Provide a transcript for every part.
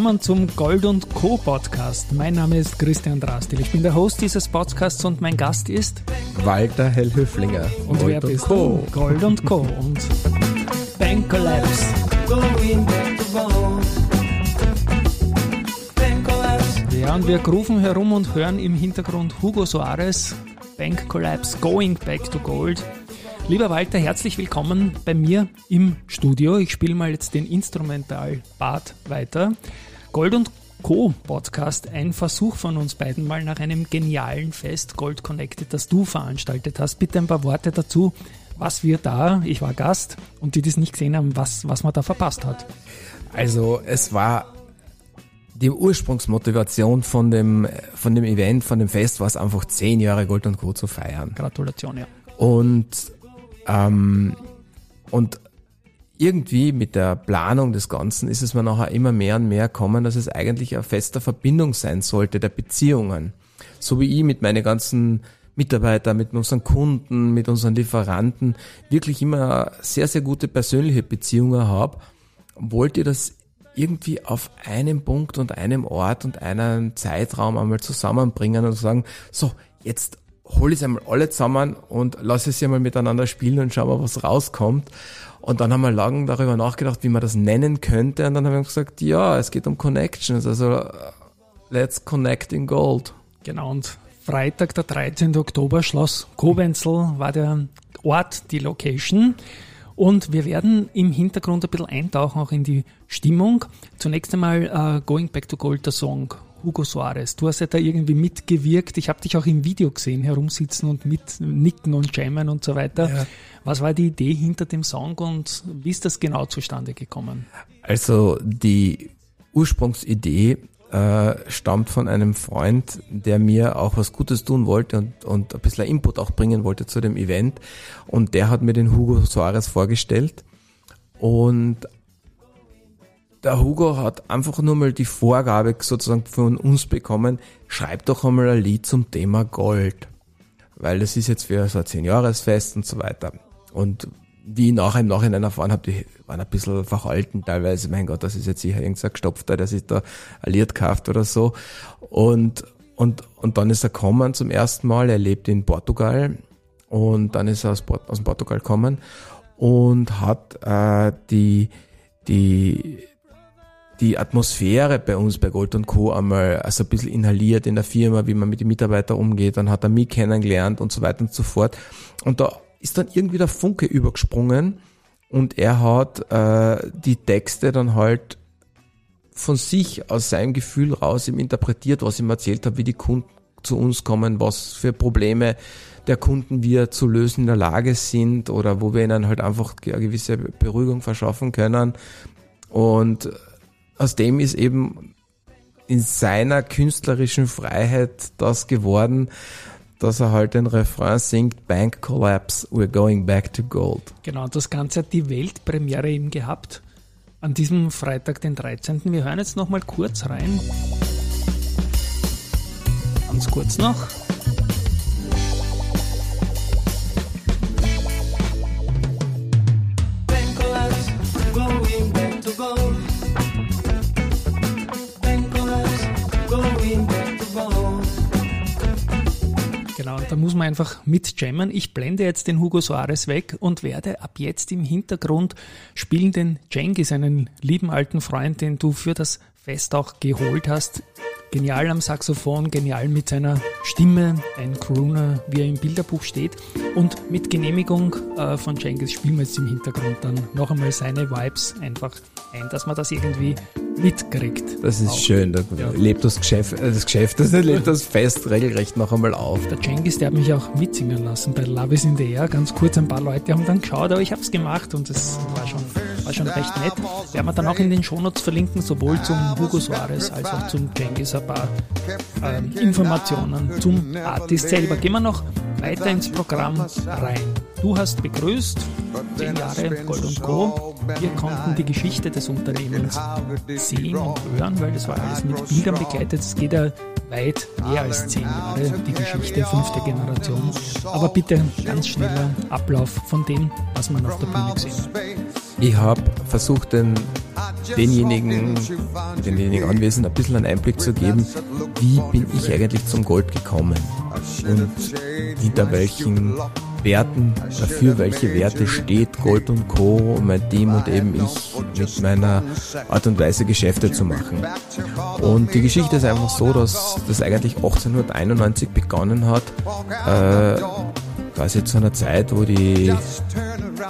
willkommen zum Gold und Co. Podcast. Mein Name ist Christian Drastil. Ich bin der Host dieses Podcasts und mein Gast ist Walter Hellhöflinger. Und Gold wer bist Co. du? Gold und Co. und Bank Collapse. Ja, und wir grooven herum und hören im Hintergrund Hugo Soares, Bank Collapse, Going Back to Gold. Lieber Walter, herzlich willkommen bei mir im Studio. Ich spiele mal jetzt den Instrumental-Part weiter. Gold und Co. Podcast, ein Versuch von uns beiden mal nach einem genialen Fest Gold Connected, das du veranstaltet hast. Bitte ein paar Worte dazu, was wir da, ich war Gast und die das nicht gesehen haben, was, was man da verpasst hat. Also es war die Ursprungsmotivation von dem, von dem Event, von dem Fest war es einfach zehn Jahre Gold und Co. zu feiern. Gratulation, ja. Und ähm, und irgendwie mit der Planung des Ganzen ist es mir nachher immer mehr und mehr kommen, dass es eigentlich eine feste Verbindung sein sollte der Beziehungen. So wie ich mit meinen ganzen Mitarbeitern, mit unseren Kunden, mit unseren Lieferanten wirklich immer sehr, sehr gute persönliche Beziehungen habe, wollt ihr das irgendwie auf einem Punkt und einem Ort und einem Zeitraum einmal zusammenbringen und sagen, so, jetzt hol ich einmal alle zusammen und lass es einmal miteinander spielen und schau mal, was rauskommt. Und dann haben wir lange darüber nachgedacht, wie man das nennen könnte. Und dann haben wir gesagt, ja, es geht um Connections. Also let's connect in gold. Genau. Und Freitag, der 13. Oktober, Schloss Kowenzel war der Ort, die Location. Und wir werden im Hintergrund ein bisschen eintauchen, auch in die Stimmung. Zunächst einmal uh, Going Back to Gold, der Song. Hugo Soares. Du hast ja da irgendwie mitgewirkt. Ich habe dich auch im Video gesehen, herumsitzen und mit nicken und jammen und so weiter. Ja. Was war die Idee hinter dem Song und wie ist das genau zustande gekommen? Also die Ursprungsidee äh, stammt von einem Freund, der mir auch was Gutes tun wollte und, und ein bisschen Input auch bringen wollte zu dem Event. Und der hat mir den Hugo Soares vorgestellt. Und der Hugo hat einfach nur mal die Vorgabe sozusagen von uns bekommen, schreib doch einmal ein Lied zum Thema Gold. Weil das ist jetzt für so ein 10-Jahres-Fest und so weiter. Und wie ich nachher im Nachhinein erfahren habe, die waren ein bisschen verhalten teilweise. Mein Gott, das ist jetzt sicher irgendein Gestopfter, der sich da Lied kauft oder so. Und, und, und dann ist er gekommen zum ersten Mal. Er lebt in Portugal. Und dann ist er aus, aus dem Portugal gekommen und hat äh, die, die die Atmosphäre bei uns bei Gold und Co. einmal also ein bisschen inhaliert in der Firma, wie man mit den Mitarbeitern umgeht, dann hat er mich kennengelernt und so weiter und so fort. Und da ist dann irgendwie der Funke übergesprungen und er hat äh, die Texte dann halt von sich aus seinem Gefühl raus ihm interpretiert, was ihm erzählt habe, wie die Kunden zu uns kommen, was für Probleme der Kunden wir zu lösen in der Lage sind oder wo wir ihnen halt einfach eine gewisse Beruhigung verschaffen können. Und aus dem ist eben in seiner künstlerischen Freiheit das geworden, dass er halt den Refrain singt, Bank Collapse, we're going back to gold. Genau, das Ganze hat die Weltpremiere eben gehabt an diesem Freitag, den 13. Wir hören jetzt nochmal kurz rein. Ganz kurz noch. Genau, da muss man einfach mit jammen. Ich blende jetzt den Hugo Soares weg und werde ab jetzt im Hintergrund spielen den Jengis, einen lieben alten Freund, den du für das Fest auch geholt hast. Genial am Saxophon, genial mit seiner Stimme, ein Crooner, wie er im Bilderbuch steht. Und mit Genehmigung äh, von Jengis spielen wir jetzt im Hintergrund dann noch einmal seine Vibes einfach ein, dass man das irgendwie mitkriegt. Das ist auch. schön, da ja. lebt das Geschäft, äh, das Geschäft, das lebt das Fest regelrecht noch einmal auf. Der Cengiz, der hat mich auch mitsingen lassen bei Love is in the Air, ganz kurz ein paar Leute haben dann geschaut, aber ich habe es gemacht und es war schon, war schon recht nett. Werden wir dann auch in den Shownotes verlinken, sowohl zum Hugo Suarez als auch zum Cengiz ein paar ähm, Informationen zum Artist selber. Gehen wir noch weiter ins Programm rein. Du hast begrüßt, 10 Jahre Gold und Co. Wir konnten die Geschichte des Unternehmens sehen und hören, weil das war alles mit Bildern begleitet. Es geht ja weit mehr als 10 Jahre, die Geschichte, fünfte Generation. Aber bitte ganz schneller Ablauf von dem, was man auf der Bühne gesehen hat. Ich habe versucht, den denjenigen, denjenigen Anwesenden ein bisschen einen Einblick zu geben, wie bin ich eigentlich zum Gold gekommen und hinter welchen Werten, dafür welche Werte steht Gold und Co., mein Team und eben ich mit meiner Art und Weise Geschäfte zu machen. Und die Geschichte ist einfach so, dass das eigentlich 1891 begonnen hat, äh, quasi zu einer Zeit, wo die,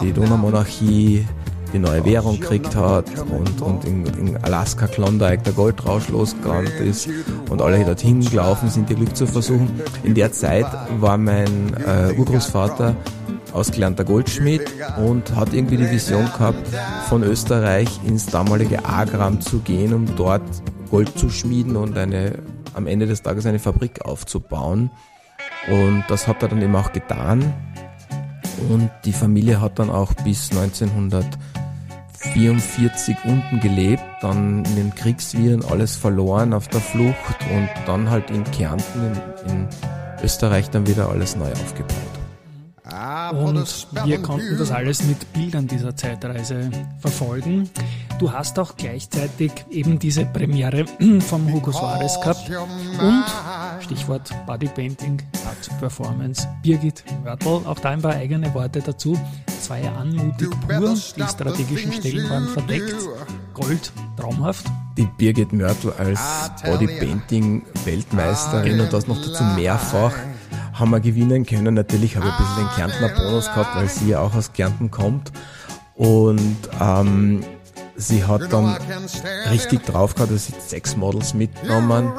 die Donaumonarchie die neue Währung gekriegt hat und, und in, in Alaska Klondike der Goldrausch losgegangen ist und alle dorthin gelaufen sind, ihr Glück zu versuchen. In der Zeit war mein äh, Urgroßvater ausgelernter Goldschmied und hat irgendwie die Vision gehabt, von Österreich ins damalige Agram zu gehen, um dort Gold zu schmieden und eine, am Ende des Tages eine Fabrik aufzubauen. Und das hat er dann eben auch getan. Und die Familie hat dann auch bis 1944 unten gelebt, dann in den Kriegsviren alles verloren auf der Flucht und dann halt in Kärnten in, in Österreich dann wieder alles neu aufgebaut. Und wir konnten das alles mit Bildern dieser Zeitreise verfolgen. Du hast auch gleichzeitig eben diese Premiere vom Hugo Suarez gehabt. und Stichwort Bodypainting, Art Performance, Birgit Mörtel, auch da ein paar eigene Worte dazu. Zwei anmutig pur, die strategischen Stellen waren verdeckt, Gold traumhaft. Die Birgit Mörtel als Bodypainting-Weltmeisterin und das noch dazu mehrfach haben wir gewinnen können. Natürlich habe ich ein bisschen den Kärntner Bonus gehabt, weil sie ja auch aus Kärnten kommt. Und ähm, sie hat dann richtig drauf gehabt, dass sie sechs Models mitgenommen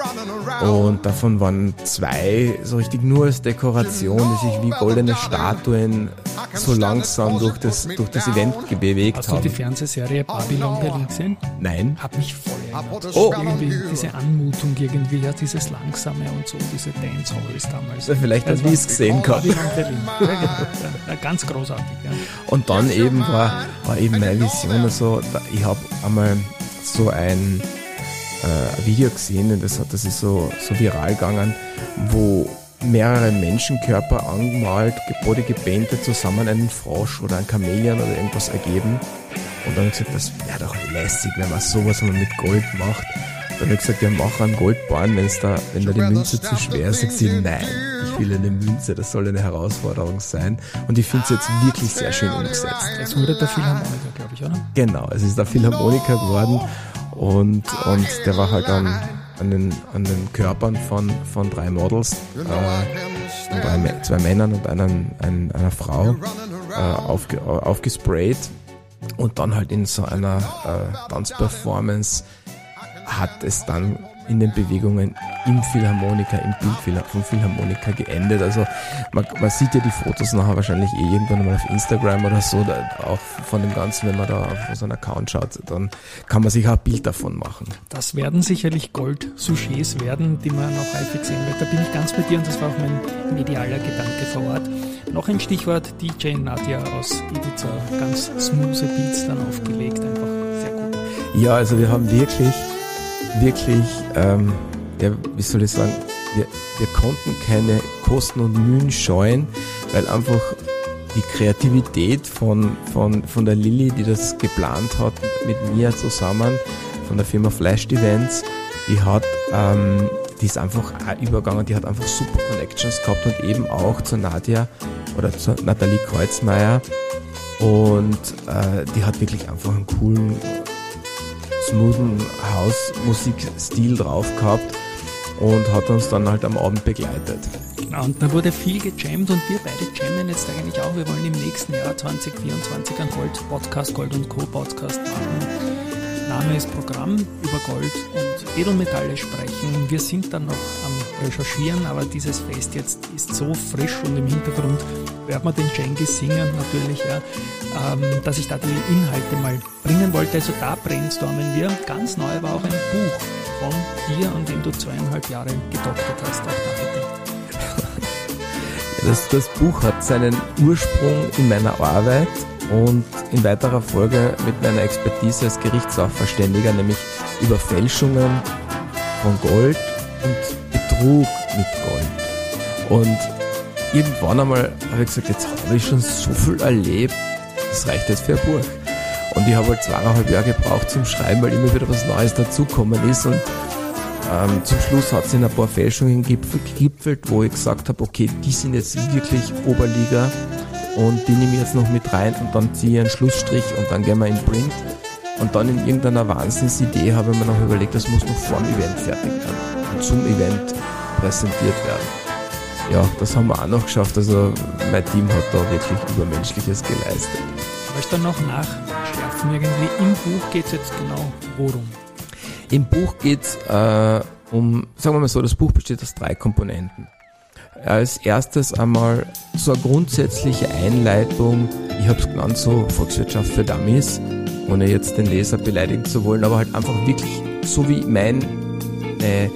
und davon waren zwei so richtig nur als Dekoration, die sich wie goldene Statuen so langsam durch das, durch das Event bewegt Hast haben. Hast du die Fernsehserie Babylon Berlin gesehen? Nein. Hat mich voll erinnert. Oh. Irgendwie diese Anmutung irgendwie, ja, dieses Langsame und so, diese Dancehalls damals. Ja, vielleicht hat wie es gesehen gehabt. Babylon Berlin. Ja, genau. ganz großartig, ja. Und dann eben war, war eben meine Vision so, ich habe einmal so ein äh, Video gesehen, das, hat, das ist so, so viral gegangen, wo mehrere Menschenkörper angemalt, body gepaintet zusammen einen Frosch oder ein Chamäleon oder irgendwas ergeben. Und dann gesagt, das wäre doch lässig, wenn man sowas mit Gold macht. Dann habe ich gesagt, ja, mach einen Goldbahn, wenn's da, wenn da die Münze zu schwer ist. Sagt sie, nein, ich will eine Münze, das soll eine Herausforderung sein. Und ich finde es jetzt wirklich sehr schön umgesetzt. Es wurde der Philharmoniker, glaube ich, oder? Genau, es ist der Philharmoniker geworden und, und der war halt an, an, den, an den Körpern von, von drei Models, äh, drei, zwei Männern und einen, ein, einer Frau äh, aufge, aufgesprayt und dann halt in so einer äh, Tanzperformance hat es dann in den Bewegungen im Philharmoniker, im Bild vom Philharmoniker geendet. Also man, man sieht ja die Fotos nachher wahrscheinlich eh irgendwann mal auf Instagram oder so, da, auch von dem Ganzen, wenn man da auf so einen Account schaut, dann kann man sich auch ein Bild davon machen. Das werden sicherlich Gold-Sujets werden, die man noch häufig sehen wird. Da bin ich ganz bei dir und das war auch mein medialer Gedanke vor Ort. Noch ein Stichwort, DJ Nadja aus Ibiza, ganz smooth Beats dann aufgelegt, einfach sehr gut. Ja, also wir haben wirklich wirklich, ähm, ja, wie soll ich sagen, wir, wir konnten keine Kosten und Mühen scheuen, weil einfach die Kreativität von, von, von der Lilly, die das geplant hat, mit mir zusammen, von der Firma Flash Events, die hat, ähm, die ist einfach auch übergegangen, die hat einfach super Connections gehabt und eben auch zu Nadja oder zu Nathalie Kreuzmeier und äh, die hat wirklich einfach einen coolen smoothen House-Musikstil drauf gehabt und hat uns dann halt am Abend begleitet. Genau, und da wurde viel gejammt und wir beide jammen jetzt eigentlich auch. Wir wollen im nächsten Jahr 2024 einen Gold-Podcast, Gold und Co-Podcast machen. Name ist Programm über Gold und Edelmetalle sprechen. Wir sind dann noch am Recherchieren, aber dieses Fest jetzt ist so frisch und im Hintergrund hört man den Cengiz singen natürlich, ja, ähm, dass ich da die Inhalte mal bringen wollte. Also da brainstormen wir. Ganz neu war auch ein Buch von dir, an dem du zweieinhalb Jahre gedoktert hast. Auch da bitte. Das, das Buch hat seinen Ursprung in meiner Arbeit und in weiterer Folge mit meiner Expertise als Gerichtssachverständiger, nämlich über Fälschungen von Gold und Betrug mit Gold. Und irgendwann einmal habe ich gesagt, jetzt habe ich schon so viel erlebt, das reicht jetzt für ein Buch. Und ich habe halt zweieinhalb Jahre gebraucht zum Schreiben, weil immer wieder was Neues dazukommen ist. Und ähm, zum Schluss hat es in ein paar Fälschungen gegipfelt, wo ich gesagt habe, okay, die sind jetzt wirklich Oberliga und die nehme ich jetzt noch mit rein und dann ziehe ich einen Schlussstrich und dann gehen wir in Print. Und dann in irgendeiner Wahnsinnsidee habe ich mir noch überlegt, das muss noch vor dem Event fertig werden und zum Event präsentiert werden. Ja, das haben wir auch noch geschafft. Also mein Team hat da wirklich Übermenschliches geleistet. Ich möchte dann noch nachschärfen. Irgendwie im Buch geht es jetzt genau worum? Im Buch geht es äh, um, sagen wir mal so, das Buch besteht aus drei Komponenten. Als erstes einmal so eine grundsätzliche Einleitung, ich habe es genannt, so Volkswirtschaft für Dummies, ohne jetzt den Leser beleidigen zu wollen, aber halt einfach wirklich so wie meine äh,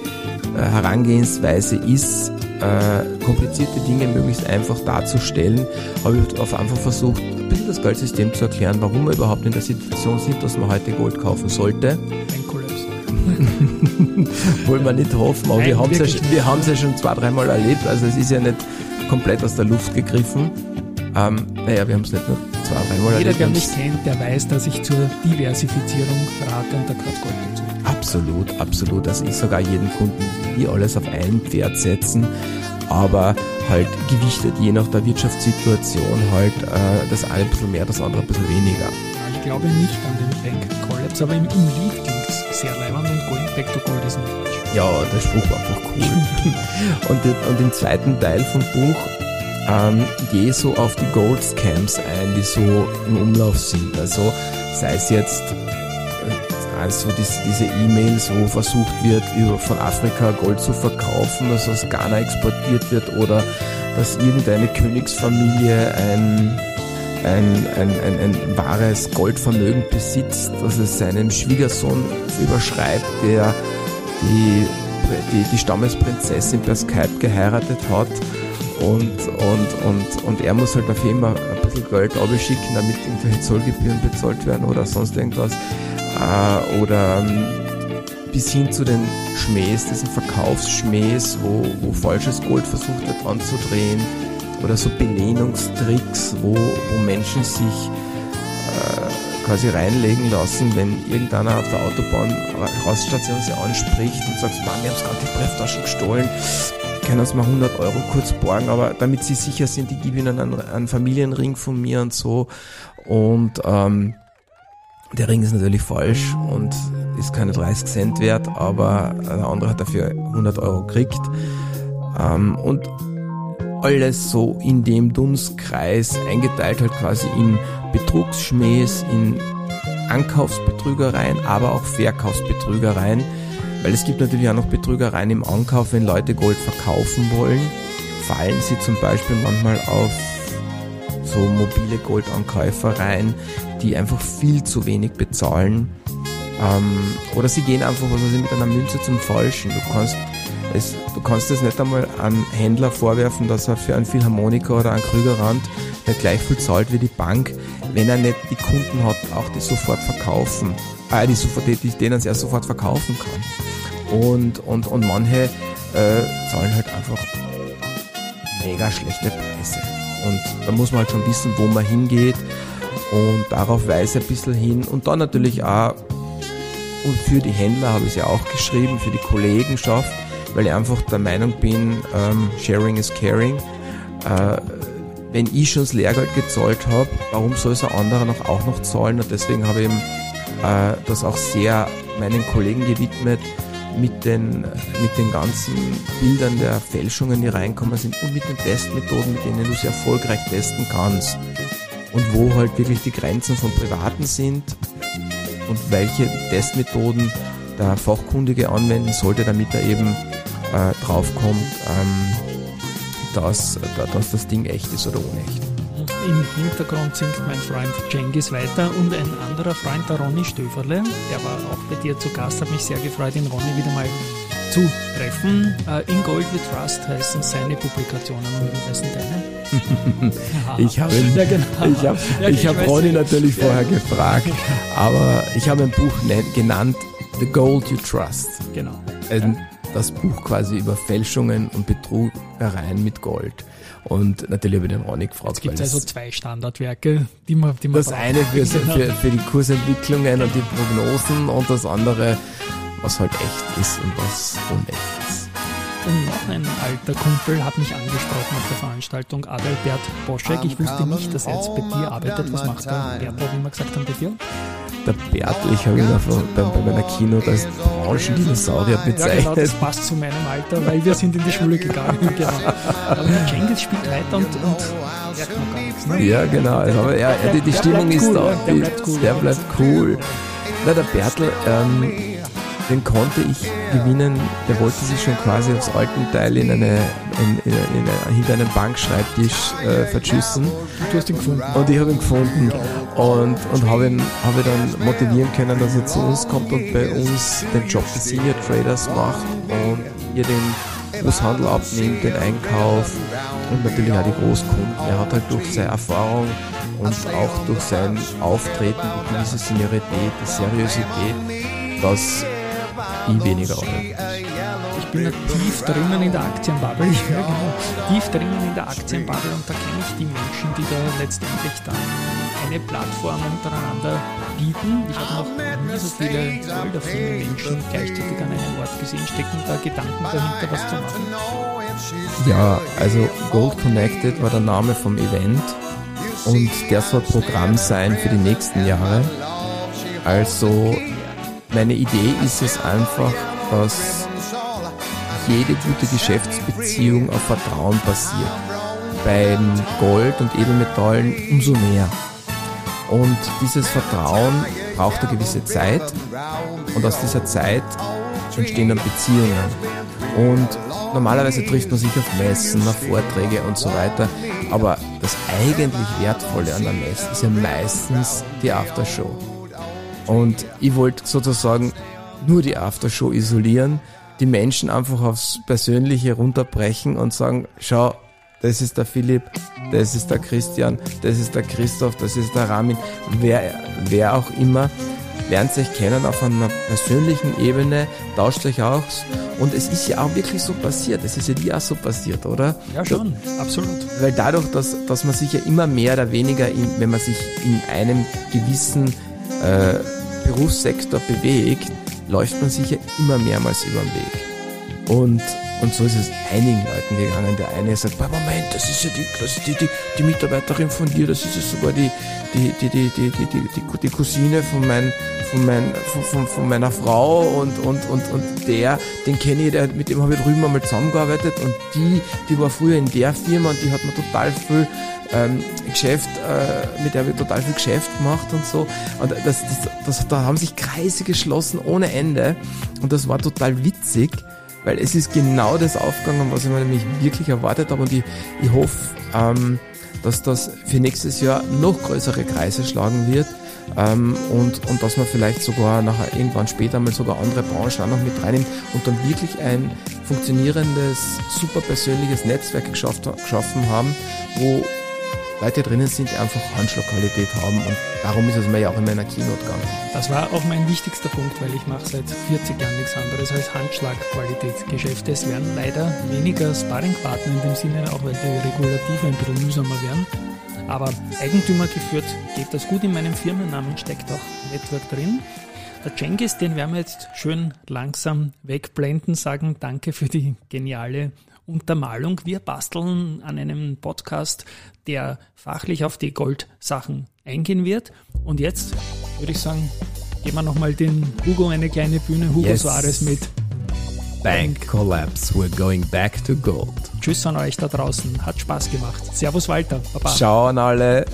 Herangehensweise ist, äh, komplizierte Dinge möglichst einfach darzustellen, habe ich auf einfach versucht, ein bisschen das Geldsystem zu erklären, warum wir überhaupt in der Situation sind, dass man heute Gold kaufen sollte. Ein Kollaps. Wollen wir nicht hoffen, aber Nein, wir haben es ja, ja schon zwei, dreimal erlebt, also es ist ja nicht komplett aus der Luft gegriffen. Ähm, naja, wir haben es nicht nur zwei, dreimal erlebt. Jeder, der mich kennt, der weiß, dass ich zur Diversifizierung rate und da gehört Gold. Absolut, absolut. Also ich sogar jeden Kunden nie alles auf ein Pferd setzen, aber halt gewichtet je nach der Wirtschaftssituation halt äh, das eine ein bisschen mehr, das andere ein bisschen weniger. Ich glaube nicht an den Bank Collapse, aber im, im Lied klingt es sehr leibend und Going Back to Gold ist nicht. Ja, der Spruch war einfach cool. und, den, und den zweiten Teil vom Buch ähm, gehe so auf die Gold Scams ein, die so im Umlauf sind. Also sei es jetzt also diese, diese E-Mails, wo versucht wird, über, von Afrika Gold zu verkaufen, das aus Ghana exportiert wird oder dass irgendeine Königsfamilie ein, ein, ein, ein, ein wahres Goldvermögen besitzt, dass es seinem Schwiegersohn überschreibt, der die, die, die Stammesprinzessin per Skype geheiratet hat. Und, und, und, und er muss halt dafür immer ein bisschen Geld abschicken, damit irgendwelche Zollgebühren bezahlt werden oder sonst irgendwas äh, oder ähm, bis hin zu den Schmähs, diesen Verkaufsschmähs, wo, wo falsches Gold versucht wird anzudrehen. Oder so Belehnungstricks, wo, wo Menschen sich äh, quasi reinlegen lassen, wenn irgendeiner auf der Autobahn Rausstation sie anspricht und sagt, Mann, wir haben gerade die Brieftaschen gestohlen, können uns mal 100 Euro kurz borgen, aber damit sie sicher sind, die gebe ihnen einen, einen Familienring von mir und so. Und ähm, der Ring ist natürlich falsch und ist keine 30 Cent wert, aber der andere hat dafür 100 Euro gekriegt. Ähm, und alles so in dem Dunstkreis eingeteilt halt quasi in Betrugsschmähs, in Ankaufsbetrügereien, aber auch Verkaufsbetrügereien, weil es gibt natürlich auch noch Betrügereien im Ankauf, wenn Leute Gold verkaufen wollen, fallen sie zum Beispiel manchmal auf so mobile Goldankäufer rein, die einfach viel zu wenig bezahlen. Ähm, oder sie gehen einfach was also mit einer Münze zum Falschen. Du kannst es, du kannst es nicht einmal an Händler vorwerfen, dass er für einen Philharmoniker oder einen Krügerrand nicht gleich viel zahlt wie die Bank, wenn er nicht die Kunden hat, auch die sofort verkaufen, äh, die sofort, die, denen er sofort verkaufen kann. Und, und, und manche äh, zahlen halt einfach mega schlechte Preise. Und da muss man halt schon wissen, wo man hingeht und darauf weise ein bisschen hin. Und dann natürlich auch, und für die Händler habe ich es ja auch geschrieben, für die Kollegenschaft, weil ich einfach der Meinung bin, ähm, Sharing is Caring. Äh, wenn ich schon das Lehrgeld gezahlt habe, warum soll es ein anderer noch auch noch zahlen? Und deswegen habe ich eben äh, das auch sehr meinen Kollegen gewidmet, mit den, mit den ganzen Bildern der Fälschungen, die reinkommen sind und mit den Testmethoden, mit denen du sie erfolgreich testen kannst. Und wo halt wirklich die Grenzen von Privaten sind und welche Testmethoden der Fachkundige anwenden sollte, damit er eben äh, draufkommt, ähm, dass, dass das Ding echt ist oder unecht. Im Hintergrund singt mein Freund Jengis weiter und ein anderer Freund, der Ronny Stöferle, der war auch bei dir zu Gast, hat mich sehr gefreut, den Ronny wieder mal zu treffen. Uh, In Gold We Trust heißen seine Publikationen und wie heißen deine? ich habe ja, genau. ich hab, ja, ich hab Ronny natürlich vorher gefragt, aber ich habe ein Buch genannt The Gold You Trust. Genau. Ein, das Buch quasi über Fälschungen und Betrugereien mit Gold. Und natürlich habe ich den Ronny gefragt. Es gibt also zwei Standardwerke, die man, die man Das braucht. eine für, für, für die Kursentwicklungen und die Prognosen und das andere, was halt echt ist und was unecht ist. Und noch ein alter Kumpel hat mich angesprochen auf der Veranstaltung, Adalbert Boschek. Ich wusste nicht, dass er jetzt bei dir arbeitet. Was macht der Bert, wie wir gesagt haben, bei dir? Der Bertel, ich habe ihn bei, bei meiner Kino als Branchendinosaurier bezeichnet. Ja, genau, das passt zu meinem Alter, weil wir sind in die Schule gegangen. genau. Aber Cengiz spielt weiter und, und er kann gar nichts. Ne? Ja, genau. Also, aber ja, die, die Stimmung ist cool, da. Der bleibt cool. Der bleibt cool. Na, der Bertel, ähm, den konnte ich gewinnen. Der wollte sich schon quasi aufs Altenteil in eine, in, in, in eine, hinter einem Bankschreibtisch äh, verschüssen. Du hast ihn gefunden. Und ich habe ihn gefunden und, und habe ihn, hab ihn dann motivieren können, dass er zu uns kommt und bei uns den Job des Senior Traders macht und ihr den Großhandel abnimmt, den Einkauf und natürlich auch die Großkunden. Er hat halt durch seine Erfahrung und auch durch sein Auftreten, die gewisse Seniorität, die Seriosität, dass ich weniger Euro. Ich bin ja tief drinnen in der Aktienbubble, ja, genau, tief drinnen in der Aktienbubble und da kenne ich die Menschen, die da letztendlich dann eine Plattform untereinander bieten. Ich habe noch nie so viele goldaffine Menschen gleichzeitig an einem Ort gesehen. Stecken da Gedanken dahinter, was zu machen? Ja, also Gold Connected war der Name vom Event und der soll Programm sein für die nächsten Jahre. Also meine Idee ist es einfach, dass jede gute Geschäftsbeziehung auf Vertrauen basiert. Beim Gold und Edelmetallen umso mehr. Und dieses Vertrauen braucht eine gewisse Zeit und aus dieser Zeit entstehen dann Beziehungen. Und normalerweise trifft man sich auf Messen, auf Vorträge und so weiter. Aber das eigentlich Wertvolle an der Messe ist ja meistens die Aftershow. Und ich wollte sozusagen nur die Aftershow isolieren, die Menschen einfach aufs Persönliche runterbrechen und sagen, schau, das ist der Philipp, das ist der Christian, das ist der Christoph, das ist der Ramin, wer, wer auch immer, lernt euch kennen auf einer persönlichen Ebene, tauscht euch aus und es ist ja auch wirklich so passiert, es ist ja dir auch so passiert, oder? Ja, schon, absolut. Weil dadurch, dass, dass man sich ja immer mehr oder weniger, in, wenn man sich in einem gewissen äh, Berufssektor bewegt, läuft man sich ja immer mehrmals über den Weg. Und, und so ist es einigen Leuten gegangen. Der eine sagt, Moment, das ist ja die, das ist die, die, die Mitarbeiterin von dir, das ist ja sogar die, die, die, die, die, die, die, die Cousine von, mein, von, mein, von, von, von meiner Frau und, und, und, und der, den kenne ich, der, mit dem habe ich drüben einmal zusammengearbeitet und die, die war früher in der Firma und die hat mir total viel ähm, Geschäft, äh, mit der ich total viel Geschäft gemacht und so. Und das, das, das, da haben sich Kreise geschlossen ohne Ende. Und das war total witzig, weil es ist genau das aufgegangen, was ich mir nämlich wirklich erwartet habe. Und ich, ich hoffe, ähm, dass das für nächstes Jahr noch größere Kreise schlagen wird. Ähm, und, und dass man vielleicht sogar nachher irgendwann später mal sogar andere Branchen auch noch mit reinnimmt und dann wirklich ein funktionierendes, super persönliches Netzwerk geschaffen haben, wo Leute drinnen sind, die einfach Handschlagqualität haben und darum ist es mir ja auch in meiner Keynote gegangen. Das war auch mein wichtigster Punkt, weil ich mache seit 40 Jahren nichts anderes als Handschlagqualitätsgeschäfte. Es werden leider weniger Sparringpartner in dem Sinne, auch weil die Regulative ein bisschen mühsamer werden. Aber Eigentümer geführt geht das gut. In meinem Firmennamen steckt auch Network drin. Der Cengiz, den werden wir jetzt schön langsam wegblenden, sagen danke für die geniale Untermalung. Wir basteln an einem Podcast, der fachlich auf die Goldsachen eingehen wird. Und jetzt würde ich sagen, geben wir nochmal den Hugo eine kleine Bühne. Hugo yes. Suarez mit Bank Collapse. We're going back to gold. Tschüss an euch da draußen. Hat Spaß gemacht. Servus Walter. Baba. Ciao an alle.